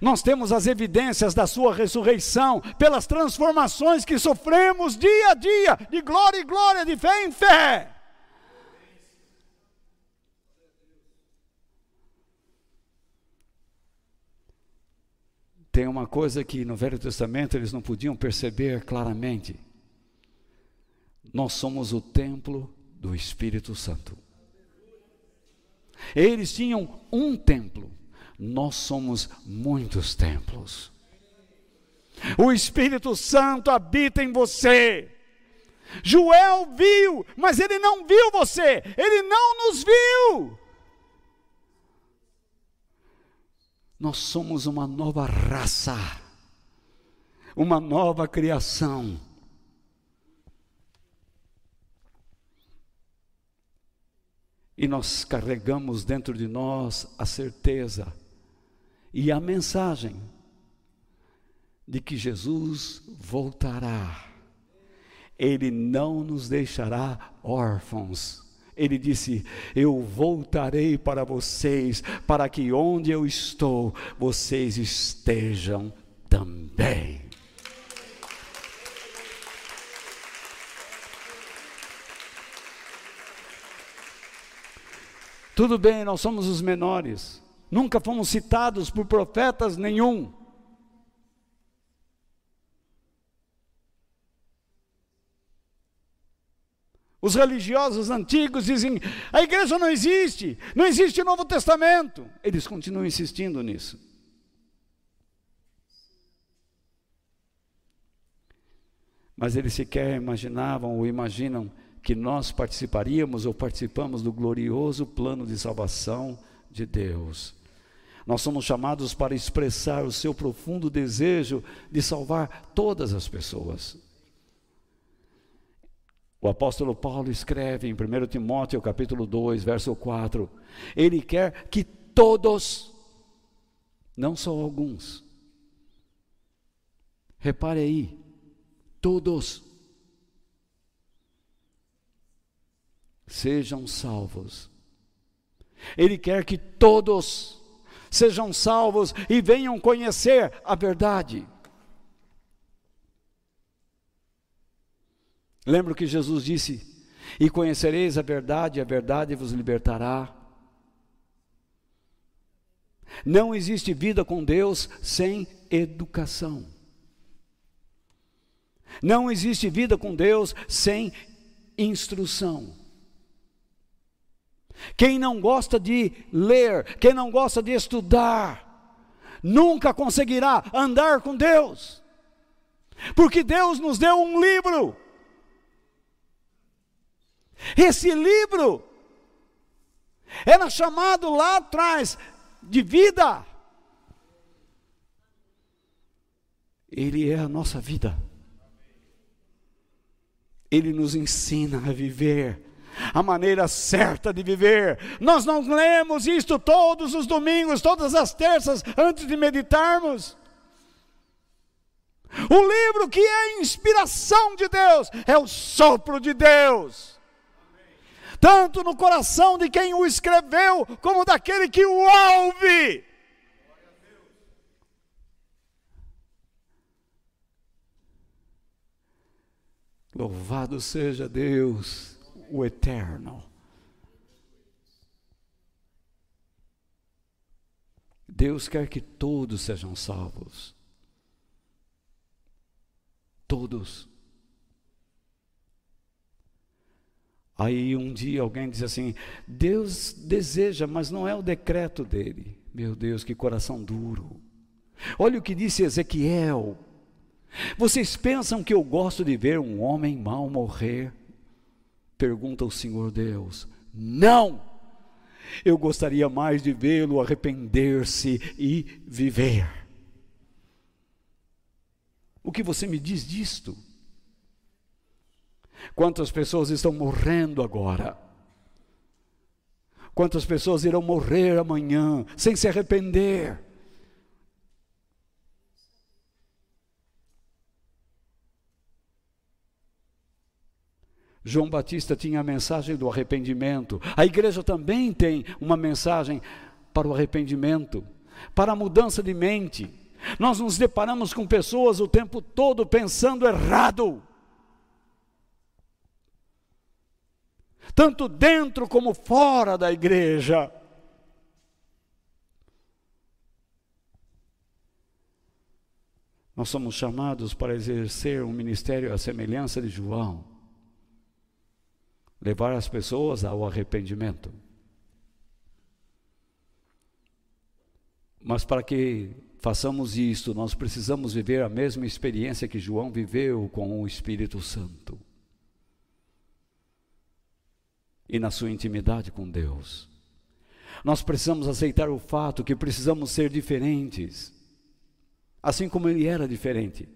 Nós temos as evidências da Sua ressurreição, pelas transformações que sofremos dia a dia, de glória em glória, de fé em fé. Tem uma coisa que no Velho Testamento eles não podiam perceber claramente. Nós somos o templo do Espírito Santo. Eles tinham um templo, nós somos muitos templos. O Espírito Santo habita em você. Joel viu, mas ele não viu você, ele não nos viu. Nós somos uma nova raça, uma nova criação. E nós carregamos dentro de nós a certeza e a mensagem de que Jesus voltará. Ele não nos deixará órfãos. Ele disse: Eu voltarei para vocês, para que onde eu estou, vocês estejam também. Tudo bem, nós somos os menores, Nunca fomos citados por profetas nenhum. Os religiosos antigos dizem: a igreja não existe, não existe o Novo Testamento. Eles continuam insistindo nisso. Mas eles sequer imaginavam ou imaginam que nós participaríamos ou participamos do glorioso plano de salvação de Deus. Nós somos chamados para expressar o seu profundo desejo de salvar todas as pessoas. O apóstolo Paulo escreve em 1 Timóteo capítulo 2, verso 4, ele quer que todos, não só alguns, repare aí, todos sejam salvos. Ele quer que todos sejam salvos e venham conhecer a verdade. Lembra que Jesus disse: E conhecereis a verdade, e a verdade vos libertará. Não existe vida com Deus sem educação. Não existe vida com Deus sem instrução. Quem não gosta de ler, quem não gosta de estudar, nunca conseguirá andar com Deus, porque Deus nos deu um livro. Esse livro era chamado lá atrás de vida. Ele é a nossa vida. Ele nos ensina a viver a maneira certa de viver. Nós não lemos isto todos os domingos, todas as terças, antes de meditarmos. O livro que é a inspiração de Deus é o sopro de Deus. Tanto no coração de quem o escreveu, como daquele que o ouve. Louvado seja Deus, o Eterno. Deus quer que todos sejam salvos. Todos. Aí um dia alguém diz assim: Deus deseja, mas não é o decreto dele. Meu Deus, que coração duro. Olha o que disse Ezequiel vocês pensam que eu gosto de ver um homem mau morrer? Pergunta o Senhor Deus. Não! Eu gostaria mais de vê-lo arrepender-se e viver. O que você me diz disto? Quantas pessoas estão morrendo agora? Quantas pessoas irão morrer amanhã sem se arrepender? João Batista tinha a mensagem do arrependimento. A igreja também tem uma mensagem para o arrependimento, para a mudança de mente. Nós nos deparamos com pessoas o tempo todo pensando errado. Tanto dentro como fora da igreja. Nós somos chamados para exercer um ministério à semelhança de João levar as pessoas ao arrependimento. Mas para que façamos isto, nós precisamos viver a mesma experiência que João viveu com o Espírito Santo. E na sua intimidade com Deus. Nós precisamos aceitar o fato que precisamos ser diferentes, assim como ele era diferente.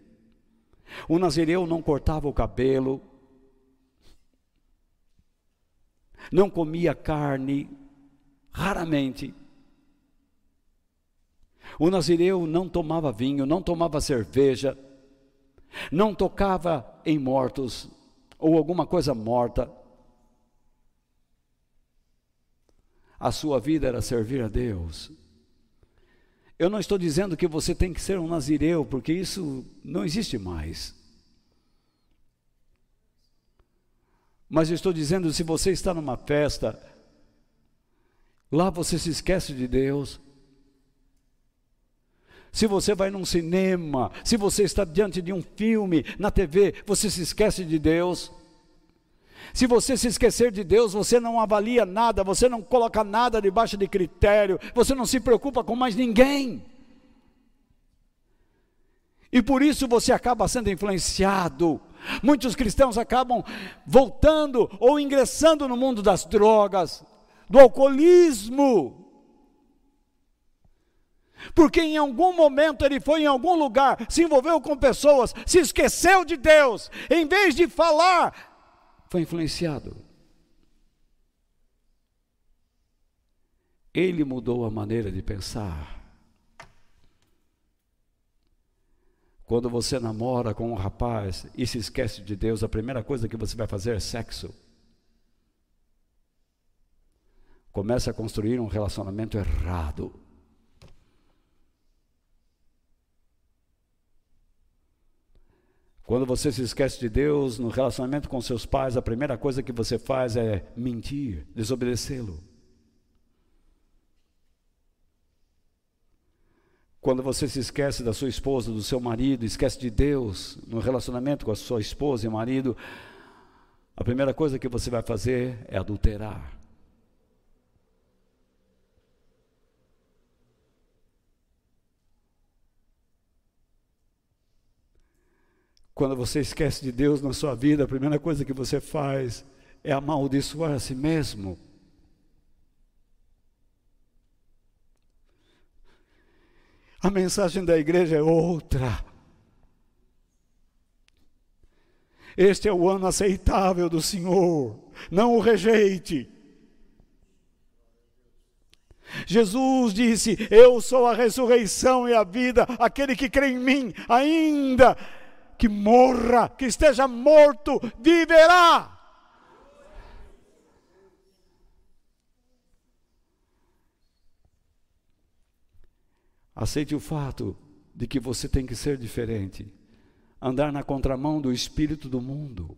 O nazireu não cortava o cabelo, não comia carne, raramente. O nazireu não tomava vinho, não tomava cerveja, não tocava em mortos ou alguma coisa morta. A sua vida era servir a Deus. Eu não estou dizendo que você tem que ser um nazireu, porque isso não existe mais. Mas eu estou dizendo, se você está numa festa, lá você se esquece de Deus. Se você vai num cinema, se você está diante de um filme na TV, você se esquece de Deus. Se você se esquecer de Deus, você não avalia nada, você não coloca nada debaixo de critério, você não se preocupa com mais ninguém. E por isso você acaba sendo influenciado Muitos cristãos acabam voltando ou ingressando no mundo das drogas, do alcoolismo. Porque em algum momento ele foi em algum lugar, se envolveu com pessoas, se esqueceu de Deus, em vez de falar, foi influenciado. Ele mudou a maneira de pensar. Quando você namora com um rapaz e se esquece de Deus, a primeira coisa que você vai fazer é sexo. Começa a construir um relacionamento errado. Quando você se esquece de Deus no relacionamento com seus pais, a primeira coisa que você faz é mentir, desobedecê-lo. Quando você se esquece da sua esposa, do seu marido, esquece de Deus no relacionamento com a sua esposa e marido, a primeira coisa que você vai fazer é adulterar. Quando você esquece de Deus na sua vida, a primeira coisa que você faz é amaldiçoar a si mesmo. A mensagem da igreja é outra. Este é o ano aceitável do Senhor, não o rejeite. Jesus disse: Eu sou a ressurreição e a vida, aquele que crê em mim, ainda que morra, que esteja morto, viverá. Aceite o fato de que você tem que ser diferente, andar na contramão do espírito do mundo.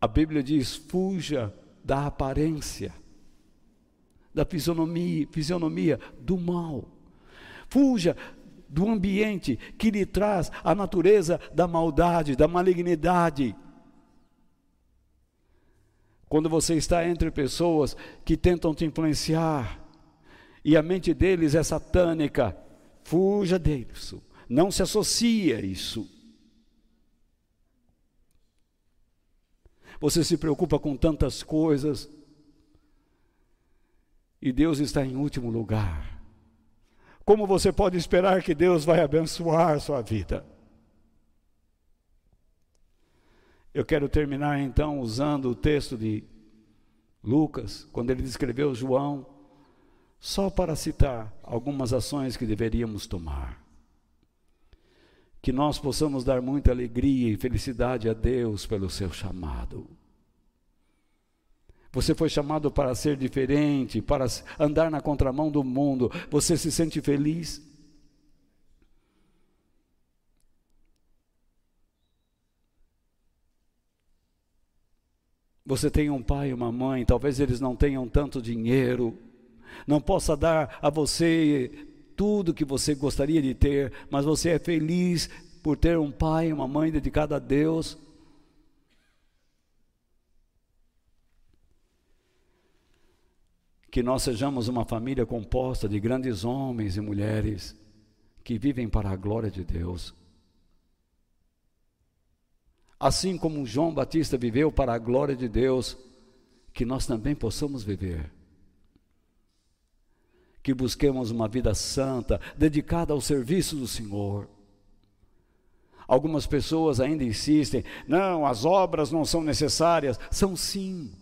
A Bíblia diz: fuja da aparência da fisionomia, fisionomia do mal. Fuja do ambiente que lhe traz a natureza da maldade, da malignidade. Quando você está entre pessoas que tentam te influenciar e a mente deles é satânica, fuja deles. Não se associe a isso. Você se preocupa com tantas coisas, e Deus está em último lugar. Como você pode esperar que Deus vai abençoar sua vida? Eu quero terminar então usando o texto de Lucas, quando ele descreveu João, só para citar algumas ações que deveríamos tomar. Que nós possamos dar muita alegria e felicidade a Deus pelo seu chamado. Você foi chamado para ser diferente, para andar na contramão do mundo. Você se sente feliz? Você tem um pai e uma mãe, talvez eles não tenham tanto dinheiro, não possa dar a você tudo que você gostaria de ter, mas você é feliz por ter um pai e uma mãe dedicado a Deus. que nós sejamos uma família composta de grandes homens e mulheres que vivem para a glória de Deus. Assim como João Batista viveu para a glória de Deus, que nós também possamos viver. Que busquemos uma vida santa, dedicada ao serviço do Senhor. Algumas pessoas ainda insistem: não, as obras não são necessárias. São sim.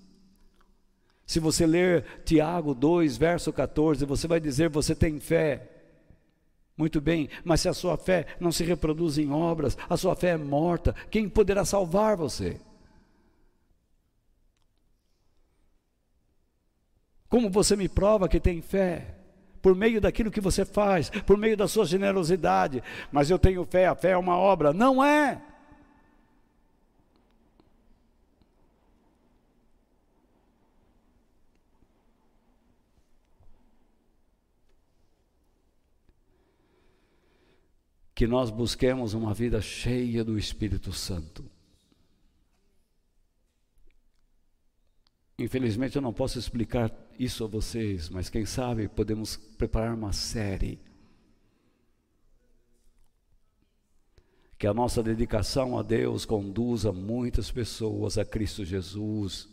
Se você ler Tiago 2, verso 14, você vai dizer: você tem fé. Muito bem, mas se a sua fé não se reproduz em obras, a sua fé é morta, quem poderá salvar você? Como você me prova que tem fé? Por meio daquilo que você faz, por meio da sua generosidade. Mas eu tenho fé, a fé é uma obra. Não é. Que nós busquemos uma vida cheia do Espírito Santo. Infelizmente eu não posso explicar isso a vocês, mas quem sabe podemos preparar uma série. Que a nossa dedicação a Deus conduza muitas pessoas a Cristo Jesus.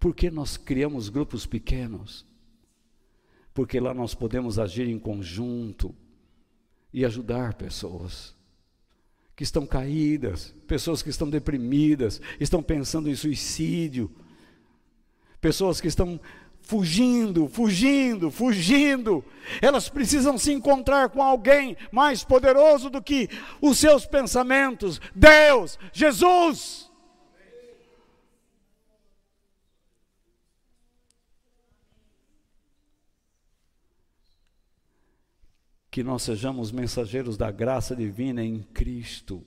Porque nós criamos grupos pequenos? Porque lá nós podemos agir em conjunto e ajudar pessoas que estão caídas, pessoas que estão deprimidas, estão pensando em suicídio, pessoas que estão fugindo, fugindo, fugindo. Elas precisam se encontrar com alguém mais poderoso do que os seus pensamentos. Deus, Jesus. Que nós sejamos mensageiros da graça divina em Cristo,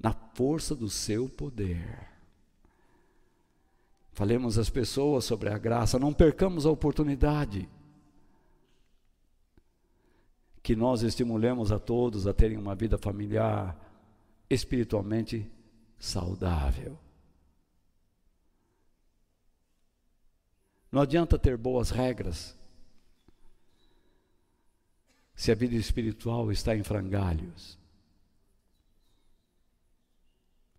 na força do seu poder. Falemos às pessoas sobre a graça, não percamos a oportunidade. Que nós estimulemos a todos a terem uma vida familiar espiritualmente saudável. Não adianta ter boas regras se a vida espiritual está em frangalhos.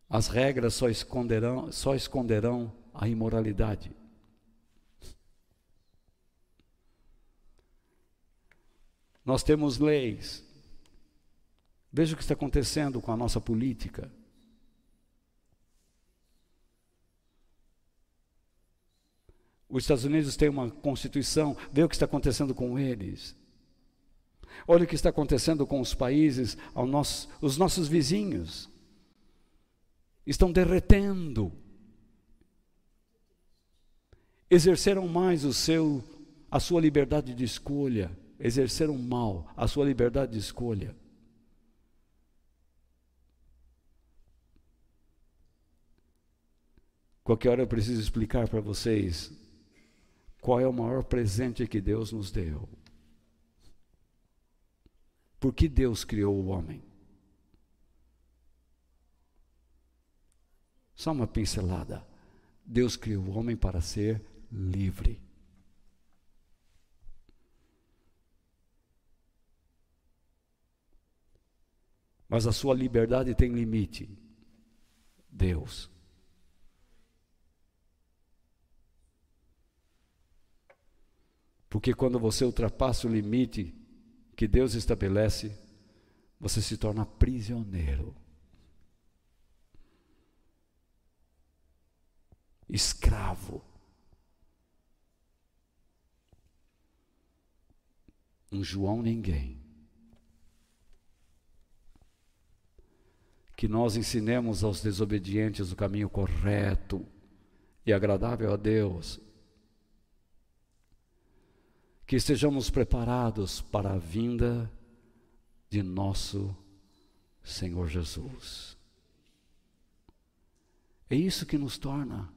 As regras só esconderão, só esconderão a imoralidade. Nós temos leis. Veja o que está acontecendo com a nossa política. Os Estados Unidos têm uma constituição, vê o que está acontecendo com eles. Olha o que está acontecendo com os países, nosso, os nossos vizinhos. Estão derretendo. Exerceram mais o seu, a sua liberdade de escolha. Exerceram mal a sua liberdade de escolha. Qualquer hora eu preciso explicar para vocês qual é o maior presente que Deus nos deu. Por que Deus criou o homem? Só uma pincelada. Deus criou o homem para ser livre. Mas a sua liberdade tem limite. Deus. Porque quando você ultrapassa o limite que Deus estabelece, você se torna prisioneiro. Escravo. Um João ninguém. Que nós ensinemos aos desobedientes o caminho correto e agradável a Deus. Que estejamos preparados para a vinda de nosso Senhor Jesus. É isso que nos torna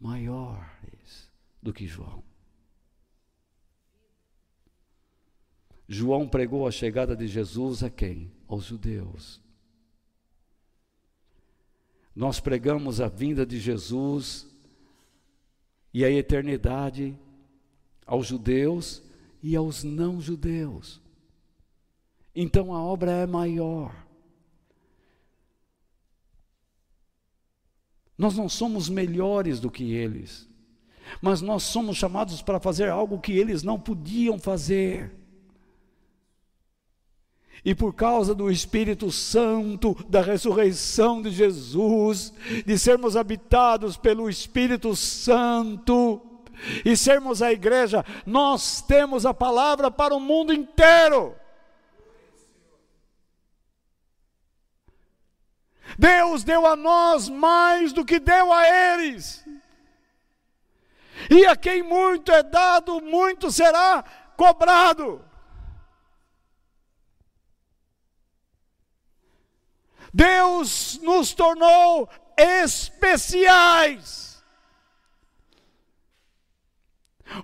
maiores do que João. João pregou a chegada de Jesus a quem? Aos judeus. Nós pregamos a vinda de Jesus e a eternidade aos judeus e aos não-judeus. Então a obra é maior. Nós não somos melhores do que eles, mas nós somos chamados para fazer algo que eles não podiam fazer. E por causa do Espírito Santo, da ressurreição de Jesus, de sermos habitados pelo Espírito Santo e sermos a igreja, nós temos a palavra para o mundo inteiro. Deus deu a nós mais do que deu a eles. E a quem muito é dado, muito será cobrado. Deus nos tornou especiais.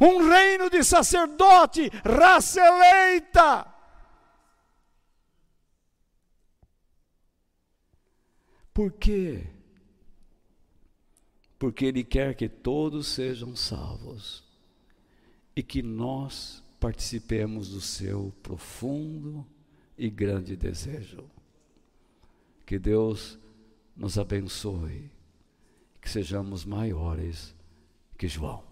Um reino de sacerdote, raça eleita. Por quê? Porque Ele quer que todos sejam salvos e que nós participemos do seu profundo e grande desejo. Que Deus nos abençoe, que sejamos maiores que João.